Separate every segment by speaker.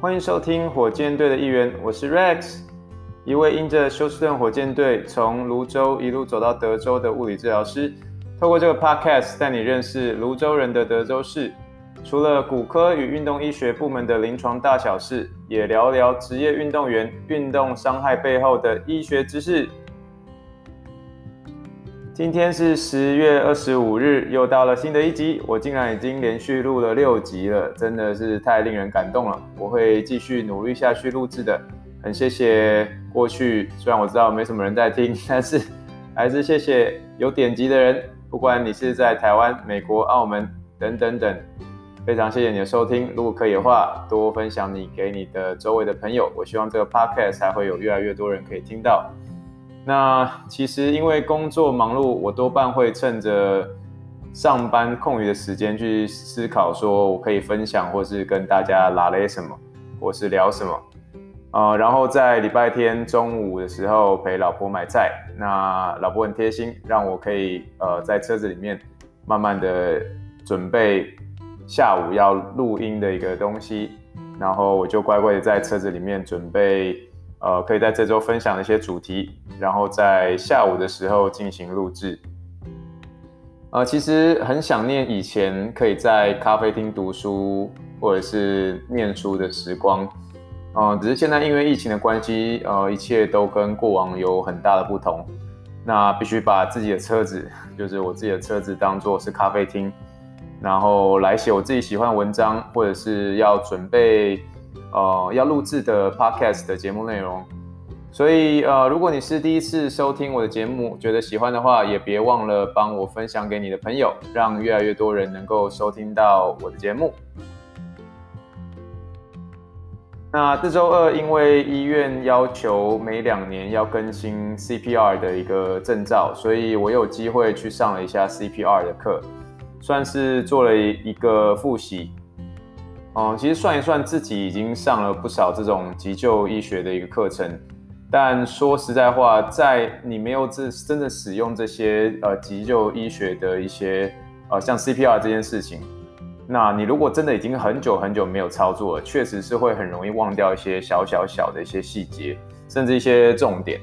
Speaker 1: 欢迎收听火箭队的一员，我是 Rex，一位因着休斯顿火箭队从泸州一路走到德州的物理治疗师。透过这个 Podcast 带你认识泸州人的德州市，除了骨科与运动医学部门的临床大小事，也聊聊职业运动员运动伤害背后的医学知识。今天是十月二十五日，又到了新的一集。我竟然已经连续录了六集了，真的是太令人感动了。我会继续努力下去录制的。很谢谢过去，虽然我知道没什么人在听，但是还是谢谢有点击的人。不管你是在台湾、美国、澳门等等等，非常谢谢你的收听。如果可以的话，多分享你给你的周围的朋友。我希望这个 podcast 还会有越来越多人可以听到。那其实因为工作忙碌，我多半会趁着上班空余的时间去思考，说我可以分享或是跟大家拉些什么，或是聊什么。呃，然后在礼拜天中午的时候陪老婆买菜，那老婆很贴心，让我可以呃在车子里面慢慢的准备下午要录音的一个东西，然后我就乖乖的在车子里面准备。呃，可以在这周分享一些主题，然后在下午的时候进行录制。呃，其实很想念以前可以在咖啡厅读书或者是念书的时光。呃，只是现在因为疫情的关系，呃，一切都跟过往有很大的不同。那必须把自己的车子，就是我自己的车子，当作是咖啡厅，然后来写我自己喜欢的文章，或者是要准备。呃，要录制的 podcast 的节目内容，所以呃，如果你是第一次收听我的节目，觉得喜欢的话，也别忘了帮我分享给你的朋友，让越来越多人能够收听到我的节目。那这周二，因为医院要求每两年要更新 CPR 的一个证照，所以我有机会去上了一下 CPR 的课，算是做了一个复习。嗯，其实算一算，自己已经上了不少这种急救医学的一个课程。但说实在话，在你没有这真的使用这些呃急救医学的一些呃像 CPR 这件事情，那你如果真的已经很久很久没有操作了，确实是会很容易忘掉一些小小小的一些细节，甚至一些重点。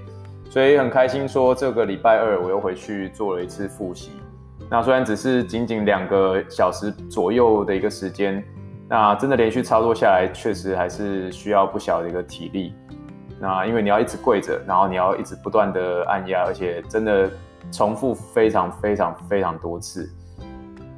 Speaker 1: 所以很开心说，这个礼拜二我又回去做了一次复习。那虽然只是仅仅两个小时左右的一个时间。那真的连续操作下来，确实还是需要不小的一个体力。那因为你要一直跪着，然后你要一直不断的按压，而且真的重复非常非常非常多次。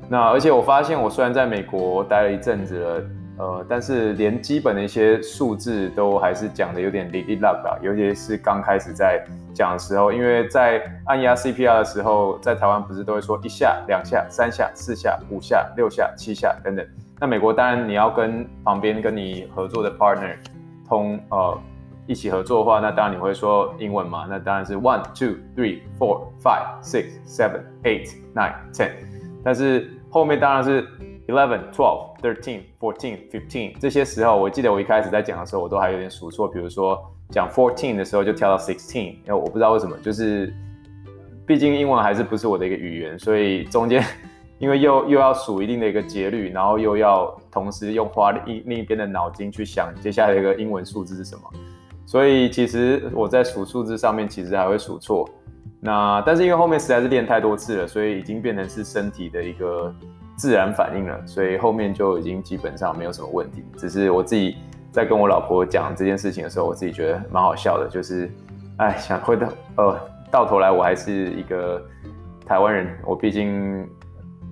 Speaker 1: 那而且我发现，我虽然在美国待了一阵子了，呃，但是连基本的一些数字都还是讲的有点零零落落，尤其是刚开始在讲的时候，因为在按压 CPR 的时候，在台湾不是都会说一下、两下、三下、四下、五下、六下、七下等等。那美国当然你要跟旁边跟你合作的 partner 通呃一起合作的话，那当然你会说英文嘛？那当然是 one two three four five six seven eight nine ten，但是后面当然是 eleven twelve thirteen fourteen fifteen 这些时候，我记得我一开始在讲的时候，我都还有点数错，比如说讲 fourteen 的时候就跳到 sixteen，因为我不知道为什么，就是毕竟英文还是不是我的一个语言，所以中间。因为又又要数一定的一个节律，然后又要同时用花另另一边的脑筋去想接下来一个英文数字是什么，所以其实我在数数字上面其实还会数错。那但是因为后面实在是练太多次了，所以已经变成是身体的一个自然反应了，所以后面就已经基本上没有什么问题。只是我自己在跟我老婆讲这件事情的时候，我自己觉得蛮好笑的，就是哎想回到呃到头来我还是一个台湾人，我毕竟。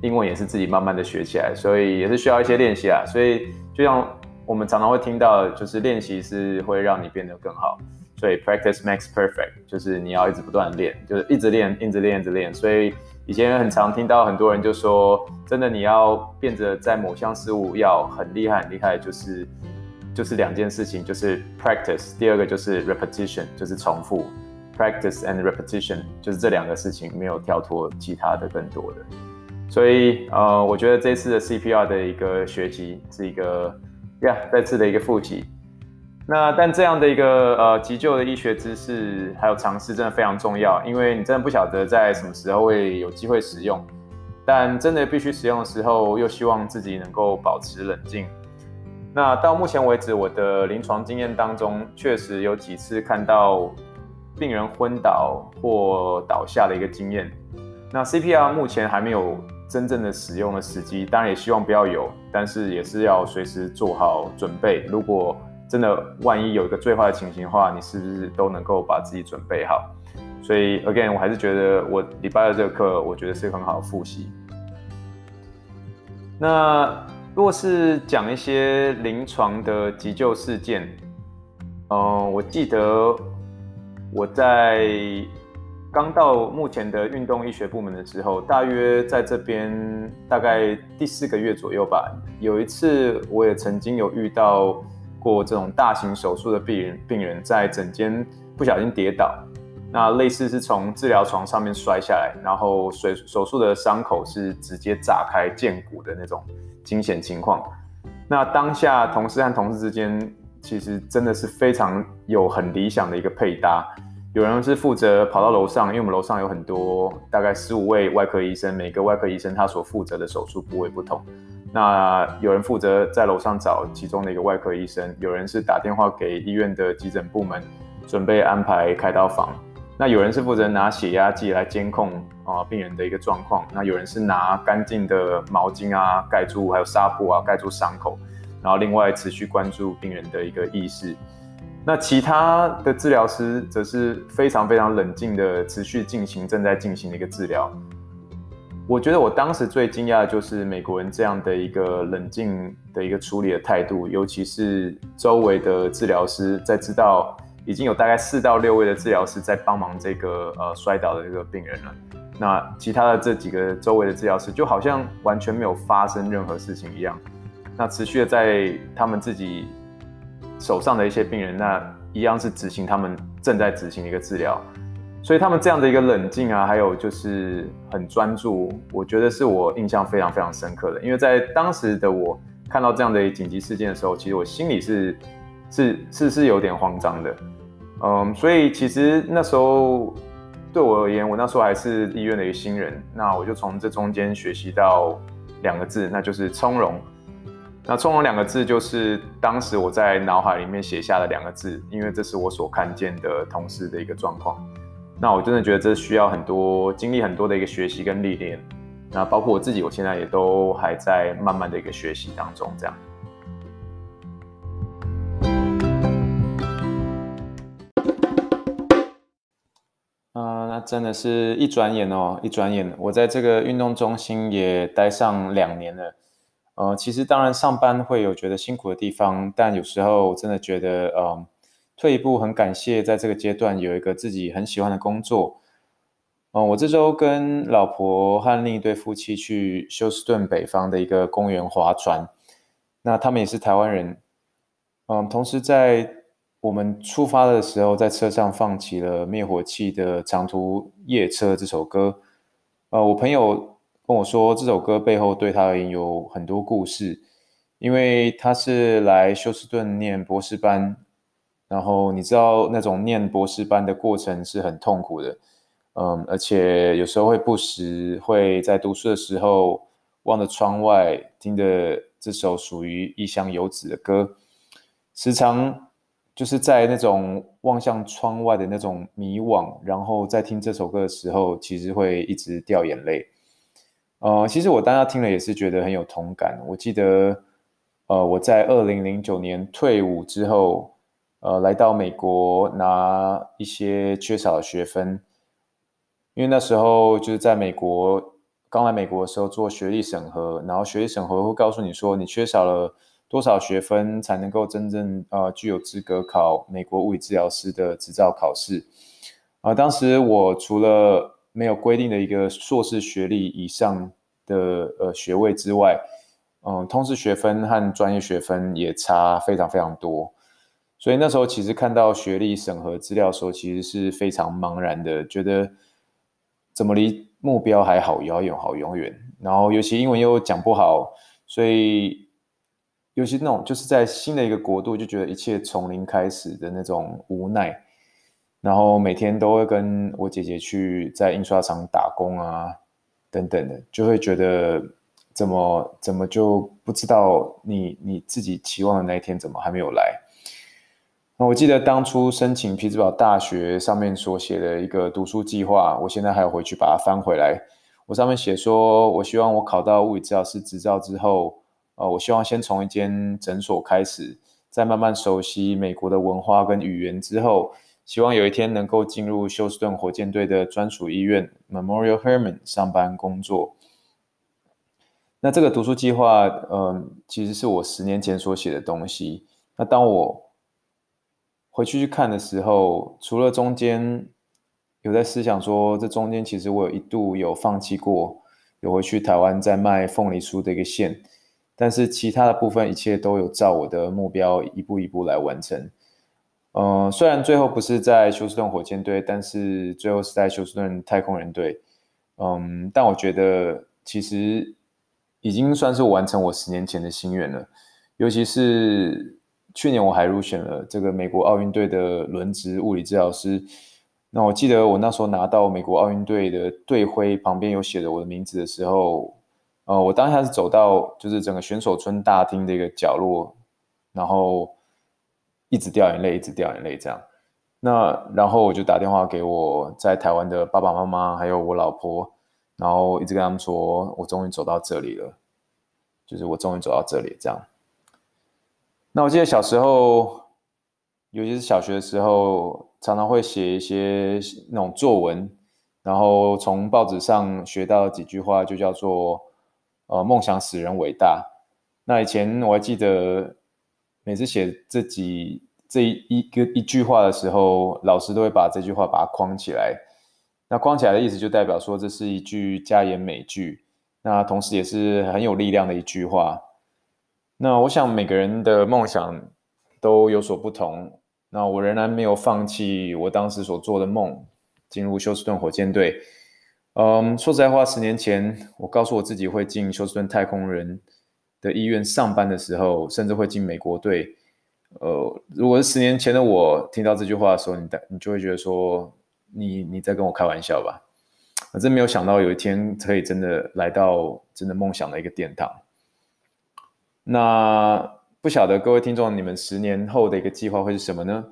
Speaker 1: 英文也是自己慢慢的学起来，所以也是需要一些练习啊。所以就像我们常常会听到，就是练习是会让你变得更好。所以 practice makes perfect，就是你要一直不断练，就是一直练，一直练，一直练。所以以前很常听到很多人就说，真的你要变得在某项事物要很厉害很厉害，就是就是两件事情，就是 practice，第二个就是 repetition，就是重复。practice and repetition，就是这两个事情没有跳脱其他的更多的。所以，呃，我觉得这次的 CPR 的一个学习是一个，呀，再次的一个复习。那但这样的一个呃急救的医学知识还有尝试真的非常重要，因为你真的不晓得在什么时候会有机会使用，但真的必须使用的时候，又希望自己能够保持冷静。那到目前为止，我的临床经验当中，确实有几次看到病人昏倒或倒下的一个经验。那 CPR 目前还没有真正的使用的时机，当然也希望不要有，但是也是要随时做好准备。如果真的万一有一个最坏的情形的话，你是不是都能够把自己准备好？所以 again，我还是觉得我礼拜二这个课，我觉得是很好的复习。那如果是讲一些临床的急救事件，嗯、我记得我在刚到目前的运动医学部门的时候，大约在这边大概第四个月左右吧，有一次我也曾经有遇到。过这种大型手术的病人，病人在诊间不小心跌倒，那类似是从治疗床上面摔下来，然后手手术的伤口是直接炸开见骨的那种惊险情况。那当下同事和同事之间其实真的是非常有很理想的一个配搭，有人是负责跑到楼上，因为我们楼上有很多大概十五位外科医生，每个外科医生他所负责的手术部位不同。那有人负责在楼上找其中的一个外科医生，有人是打电话给医院的急诊部门，准备安排开刀房。那有人是负责拿血压计来监控啊病人的一个状况。那有人是拿干净的毛巾啊盖住，还有纱布啊盖住伤口，然后另外持续关注病人的一个意识。那其他的治疗师则是非常非常冷静的持续进行正在进行的一个治疗。我觉得我当时最惊讶的就是美国人这样的一个冷静的一个处理的态度，尤其是周围的治疗师在知道已经有大概四到六位的治疗师在帮忙这个呃摔倒的这个病人了，那其他的这几个周围的治疗师就好像完全没有发生任何事情一样，那持续的在他们自己手上的一些病人，那一样是执行他们正在执行的一个治疗。所以他们这样的一个冷静啊，还有就是很专注，我觉得是我印象非常非常深刻的。因为在当时的我看到这样的紧急事件的时候，其实我心里是是是是有点慌张的，嗯，所以其实那时候对我而言，我那时候还是医院的一个新人，那我就从这中间学习到两个字，那就是从容。那从容两个字就是当时我在脑海里面写下的两个字，因为这是我所看见的同事的一个状况。那我真的觉得这需要很多经历，很多的一个学习跟历练。那包括我自己，我现在也都还在慢慢的一个学习当中，这样。啊、那真的是一转眼哦，一转眼，我在这个运动中心也待上两年了。呃，其实当然上班会有觉得辛苦的地方，但有时候我真的觉得，嗯、退一步，很感谢在这个阶段有一个自己很喜欢的工作。嗯，我这周跟老婆和另一对夫妻去休斯顿北方的一个公园划船，那他们也是台湾人。嗯，同时在我们出发的时候，在车上放起了灭火器的长途夜车这首歌。呃，我朋友跟我说，这首歌背后对他而言有很多故事，因为他是来休斯顿念博士班。然后你知道那种念博士班的过程是很痛苦的，嗯，而且有时候会不时会在读书的时候望着窗外，听着这首属于异乡游子的歌，时常就是在那种望向窗外的那种迷惘，然后在听这首歌的时候，其实会一直掉眼泪。呃，其实我当时听了也是觉得很有同感。我记得，呃，我在二零零九年退伍之后。呃，来到美国拿一些缺少的学分，因为那时候就是在美国刚来美国的时候做学历审核，然后学历审核会告诉你说你缺少了多少学分才能够真正呃具有资格考美国物理治疗师的执照考试。啊、呃，当时我除了没有规定的一个硕士学历以上的呃学位之外，嗯、通识学分和专业学分也差非常非常多。所以那时候其实看到学历审核资料的时候，其实是非常茫然的，觉得怎么离目标还好遥远，好遥远。然后尤其英文又讲不好，所以尤其那种就是在新的一个国度，就觉得一切从零开始的那种无奈。然后每天都会跟我姐姐去在印刷厂打工啊，等等的，就会觉得怎么怎么就不知道你你自己期望的那一天怎么还没有来？那我记得当初申请匹兹堡大学上面所写的一个读书计划，我现在还要回去把它翻回来。我上面写说，我希望我考到物理治疗师执照之后，呃，我希望先从一间诊所开始，再慢慢熟悉美国的文化跟语言之后，希望有一天能够进入休斯顿火箭队的专属医院 Memorial Hermann 上班工作。那这个读书计划，嗯、其实是我十年前所写的东西。那当我回去去看的时候，除了中间有在思想说，这中间其实我有一度有放弃过，有回去台湾在卖凤梨酥的一个线，但是其他的部分一切都有照我的目标一步一步来完成。嗯、呃，虽然最后不是在休斯顿火箭队，但是最后是在休斯顿太空人队。嗯，但我觉得其实已经算是完成我十年前的心愿了，尤其是。去年我还入选了这个美国奥运队的轮值物理治疗师。那我记得我那时候拿到美国奥运队的队徽旁边有写着我的名字的时候，呃，我当下是走到就是整个选手村大厅的一个角落，然后一直掉眼泪，一直掉眼泪这样。那然后我就打电话给我在台湾的爸爸妈妈，还有我老婆，然后一直跟他们说，我终于走到这里了，就是我终于走到这里这样。那我记得小时候，尤其是小学的时候，常常会写一些那种作文，然后从报纸上学到几句话，就叫做“呃，梦想使人伟大”。那以前我还记得，每次写这几这一个一句话的时候，老师都会把这句话把它框起来。那框起来的意思就代表说，这是一句佳言美句，那同时也是很有力量的一句话。那我想每个人的梦想都有所不同。那我仍然没有放弃我当时所做的梦，进入休斯顿火箭队。嗯，说实在话，十年前我告诉我自己会进休斯顿太空人的医院上班的时候，甚至会进美国队。呃，如果是十年前的我听到这句话的时候，你你就会觉得说，你你在跟我开玩笑吧？我真没有想到有一天可以真的来到真的梦想的一个殿堂。那不晓得各位听众，你们十年后的一个计划会是什么呢？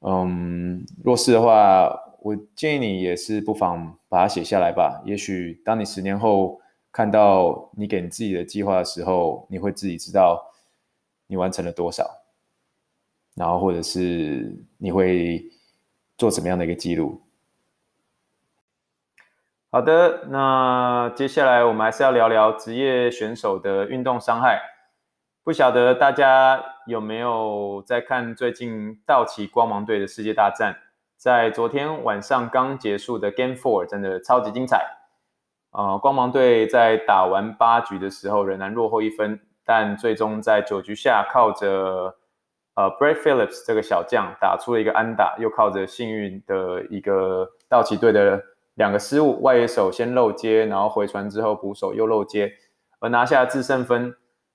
Speaker 1: 嗯，若是的话，我建议你也是不妨把它写下来吧。也许当你十年后看到你给你自己的计划的时候，你会自己知道你完成了多少，然后或者是你会做怎么样的一个记录。好的，那接下来我们还是要聊聊职业选手的运动伤害。不晓得大家有没有在看最近道奇光芒队的世界大战？在昨天晚上刚结束的 Game Four 真的超级精彩。呃，光芒队在打完八局的时候仍然落后一分，但最终在九局下靠着呃 Brett Phillips 这个小将打出了一个安打，又靠着幸运的一个道奇队的两个失误，外野手先漏接，然后回传之后捕手又漏接，而拿下制胜分。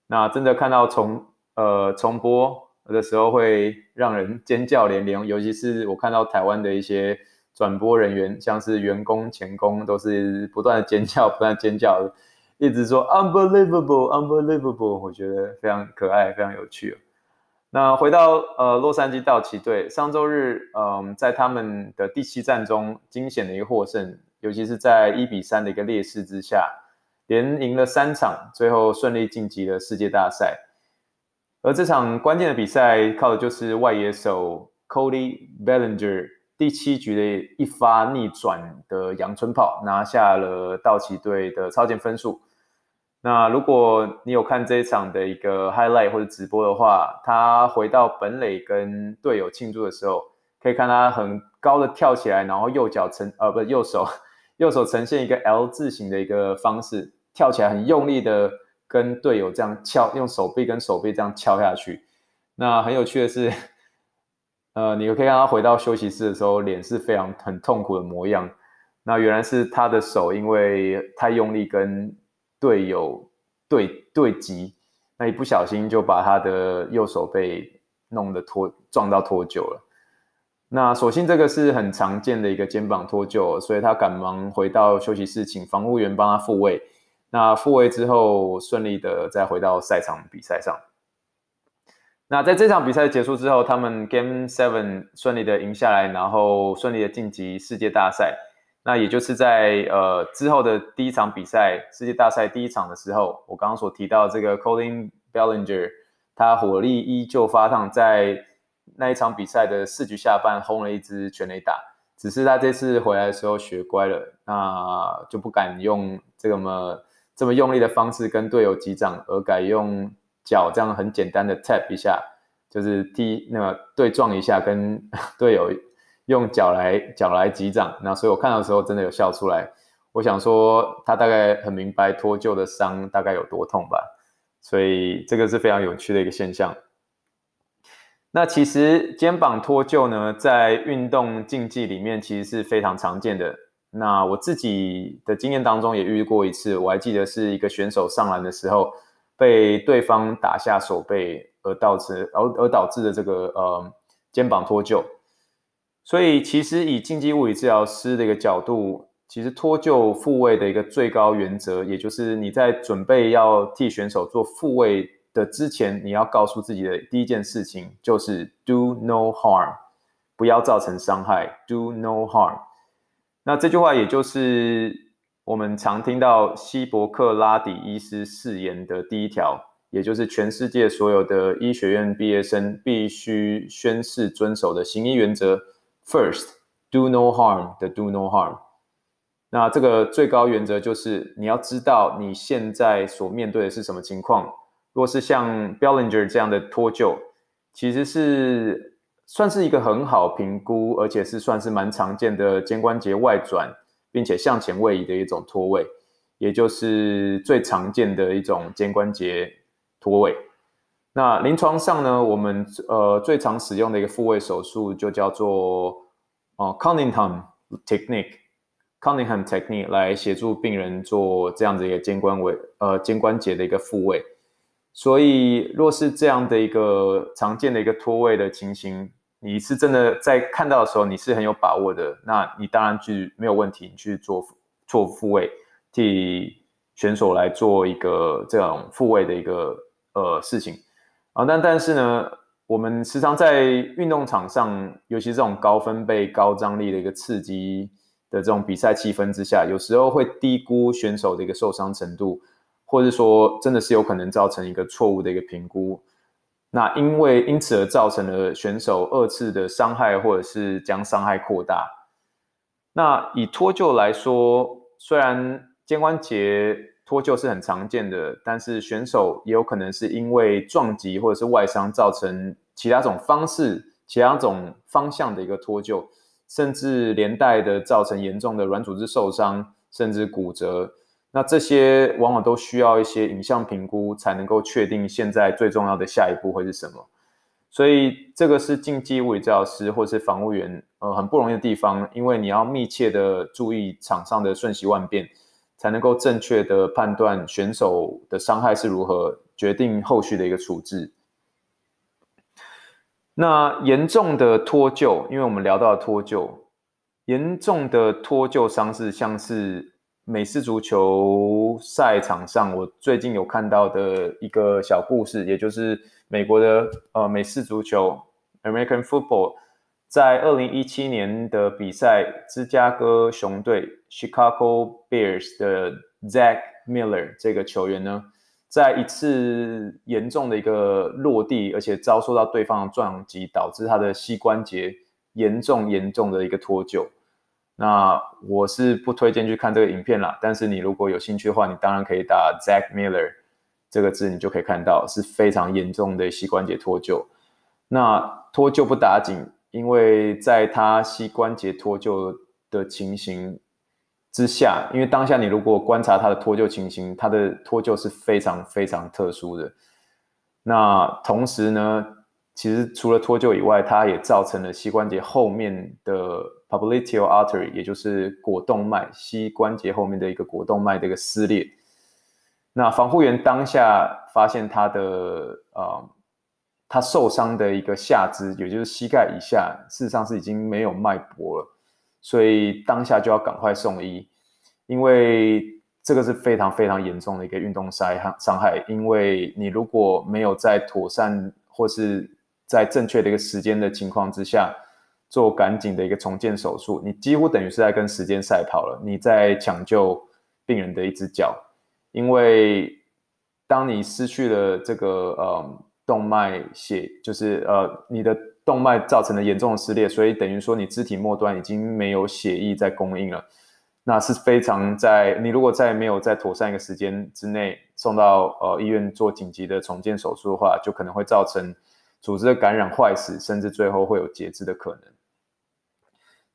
Speaker 1: 那真的看到重呃重播的时候会让人尖叫连连，尤其是我看到台湾的一些转播人员，像是员工、前工，都是不断的尖叫，不断尖叫，一直说 unbelievable unbelievable，我觉得非常可爱，非常有趣。那回到呃洛杉矶道奇队，上周日嗯、在他们的第七战中惊险的一个获胜，尤其是在一比三的一个劣势之下。连赢了三场，最后顺利晋级了世界大赛。而这场关键的比赛，靠的就是外野手 Cody Bellinger 第七局的一发逆转的阳春炮，拿下了道奇队的超前分数。那如果你有看这一场的一个 highlight 或者直播的话，他回到本垒跟队友庆祝的时候，可以看他很高的跳起来，然后右脚呈呃不右手。右手呈现一个 L 字形的一个方式，跳起来很用力的跟队友这样敲，用手臂跟手臂这样敲下去。那很有趣的是，呃，你可以看他回到休息室的时候，脸是非常很痛苦的模样。那原来是他的手因为太用力跟队友对对击，那一不小心就把他的右手被弄得脱撞到脱臼了。那所幸这个是很常见的一个肩膀脱臼，所以他赶忙回到休息室，请防护员帮他复位。那复位之后，顺利的再回到赛场比赛上。那在这场比赛结束之后，他们 Game Seven 顺利的赢下来，然后顺利的晋级世界大赛。那也就是在呃之后的第一场比赛，世界大赛第一场的时候，我刚刚所提到这个 Colin Bellinger，他火力依旧发烫，在那一场比赛的四局下半轰了一支全垒打。只是他这次回来的时候学乖了，那就不敢用这个么这么用力的方式跟队友击掌，而改用脚这样很简单的 tap 一下，就是踢那个对撞一下，跟 队友用脚来脚来击掌。那所以我看到的时候真的有笑出来。我想说他大概很明白脱臼的伤大概有多痛吧，所以这个是非常有趣的一个现象。那其实肩膀脱臼呢，在运动竞技里面其实是非常常见的。那我自己的经验当中也遇过一次，我还记得是一个选手上篮的时候，被对方打下手背而导致而而导致的这个呃肩膀脱臼。所以其实以竞技物理治疗师的一个角度，其实脱臼复位的一个最高原则，也就是你在准备要替选手做复位的之前，你要告诉自己的第一件事情就是 “do no harm”，不要造成伤害。“do no harm”。那这句话也就是我们常听到希伯克拉底医师誓言的第一条，也就是全世界所有的医学院毕业生必须宣誓遵守的行医原则：“First, do no harm” 的 “do no harm”。那这个最高原则就是你要知道你现在所面对的是什么情况。若是像 Bellinger 这样的脱臼，其实是算是一个很好评估，而且是算是蛮常见的肩关节外转，并且向前位移的一种脱位，也就是最常见的一种肩关节脱位。那临床上呢，我们呃最常使用的一个复位手术就叫做哦 Cunningham Technique，Cunningham Technique 来协助病人做这样的一个肩关位呃肩关节的一个复位。所以，若是这样的一个常见的一个脱位的情形，你是真的在看到的时候，你是很有把握的，那你当然去没有问题，你去做做复位，替选手来做一个这种复位的一个呃事情啊。但但是呢，我们时常在运动场上，尤其这种高分贝、高张力的一个刺激的这种比赛气氛之下，有时候会低估选手的一个受伤程度。或者说，真的是有可能造成一个错误的一个评估，那因为因此而造成了选手二次的伤害，或者是将伤害扩大。那以脱臼来说，虽然肩关节脱臼是很常见的，但是选手也有可能是因为撞击或者是外伤造成其他种方式、其他种方向的一个脱臼，甚至连带的造成严重的软组织受伤，甚至骨折。那这些往往都需要一些影像评估，才能够确定现在最重要的下一步会是什么。所以这个是竞技物理治疗师或是防护员，呃，很不容易的地方，因为你要密切的注意场上的瞬息万变，才能够正确的判断选手的伤害是如何，决定后续的一个处置。那严重的脱臼，因为我们聊到脱臼，严重的脱臼伤势像是。美式足球赛场上，我最近有看到的一个小故事，也就是美国的呃美式足球 （American Football） 在二零一七年的比赛，芝加哥熊队 （Chicago Bears） 的 Zach Miller 这个球员呢，在一次严重的一个落地，而且遭受到对方的撞击，导致他的膝关节严重严重的一个脱臼。那我是不推荐去看这个影片啦，但是你如果有兴趣的话，你当然可以打 Zach Miller 这个字，你就可以看到是非常严重的膝关节脱臼。那脱臼不打紧，因为在他膝关节脱臼的情形之下，因为当下你如果观察他的脱臼情形，他的脱臼是非常非常特殊的。那同时呢，其实除了脱臼以外，它也造成了膝关节后面的。Popliteal artery，也就是果动脉，膝关节后面的一个果动脉的一个撕裂。那防护员当下发现他的呃，他受伤的一个下肢，也就是膝盖以下，事实上是已经没有脉搏了，所以当下就要赶快送医。因为这个是非常非常严重的一个运动伤害伤害，因为你如果没有在妥善或是在正确的一个时间的情况之下做赶紧的一个重建手术，你几乎等于是在跟时间赛跑了，你在抢救病人的一只脚，因为当你失去了这个呃动脉血，就是呃你的动脉造成了严重的撕裂，所以等于说你肢体末端已经没有血液在供应了。那是非常在你如果在没有在妥善一个时间之内送到呃医院做紧急的重建手术的话，就可能会造成组织的感染坏死，甚至最后会有截肢的可能。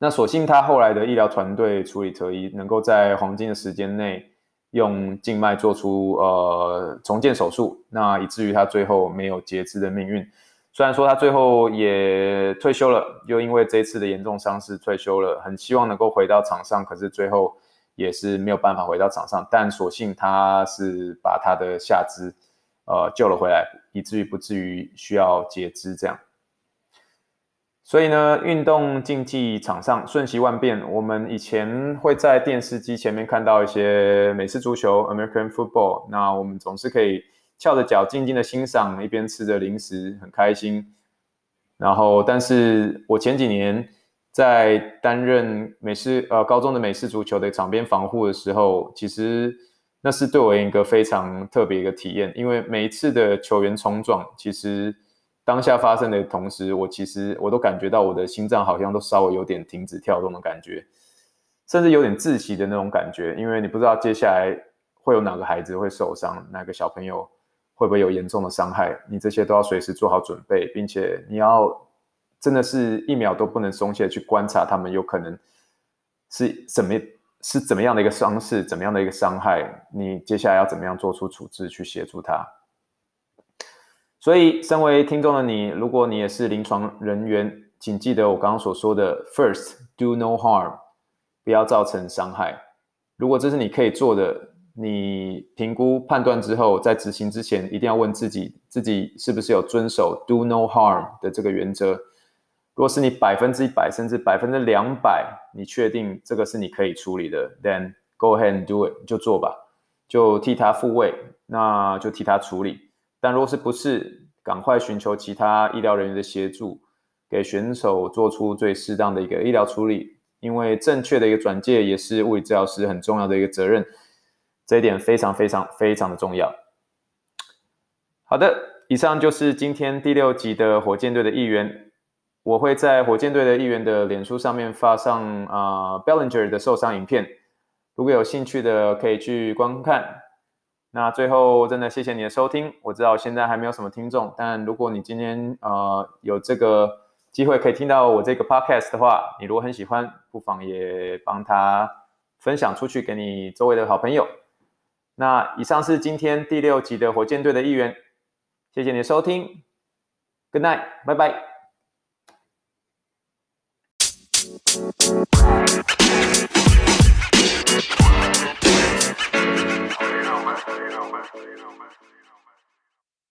Speaker 1: 那所幸他后来的医疗团队处理得宜，能够在黄金的时间内用静脉做出呃重建手术，那以至于他最后没有截肢的命运。虽然说他最后也退休了，又因为这次的严重伤势退休了，很希望能够回到场上，可是最后也是没有办法回到场上。但所幸他是把他的下肢呃救了回来，以至于不至于需要截肢这样。所以呢，运动竞技场上瞬息万变，我们以前会在电视机前面看到一些美式足球 （American Football），那我们总是可以。翘着脚，静静的欣赏，一边吃着零食，很开心。然后，但是我前几年在担任美式呃高中的美式足球的场边防护的时候，其实那是对我一个非常特别一个体验，因为每一次的球员冲撞，其实当下发生的同时，我其实我都感觉到我的心脏好像都稍微有点停止跳动的感觉，甚至有点窒息的那种感觉，因为你不知道接下来会有哪个孩子会受伤，哪个小朋友。会不会有严重的伤害？你这些都要随时做好准备，并且你要真的是一秒都不能松懈去观察他们有可能是怎么是怎么样的一个伤势，怎么样的一个伤害，你接下来要怎么样做出处置去协助他。所以，身为听众的你，如果你也是临床人员，请记得我刚刚所说的：First, do no harm，不要造成伤害。如果这是你可以做的。你评估判断之后，在执行之前，一定要问自己，自己是不是有遵守 “do no harm” 的这个原则。如果是你百分之一百，甚至百分之两百，你确定这个是你可以处理的，then go ahead and do it，就做吧，就替他复位，那就替他处理。但如果是不是，赶快寻求其他医疗人员的协助，给选手做出最适当的一个医疗处理，因为正确的一个转介也是物理治疗师很重要的一个责任。这一点非常非常非常的重要。好的，以上就是今天第六集的火箭队的一员。我会在火箭队的一员的脸书上面发上啊、Bellinger 的受伤影片，如果有兴趣的可以去观看。那最后真的谢谢你的收听。我知道现在还没有什么听众，但如果你今天呃有这个机会可以听到我这个 Podcast 的话，你如果很喜欢，不妨也帮他分享出去给你周围的好朋友。那以上是今天第六集的火箭队的一员，谢谢你的收听，Good night，拜拜。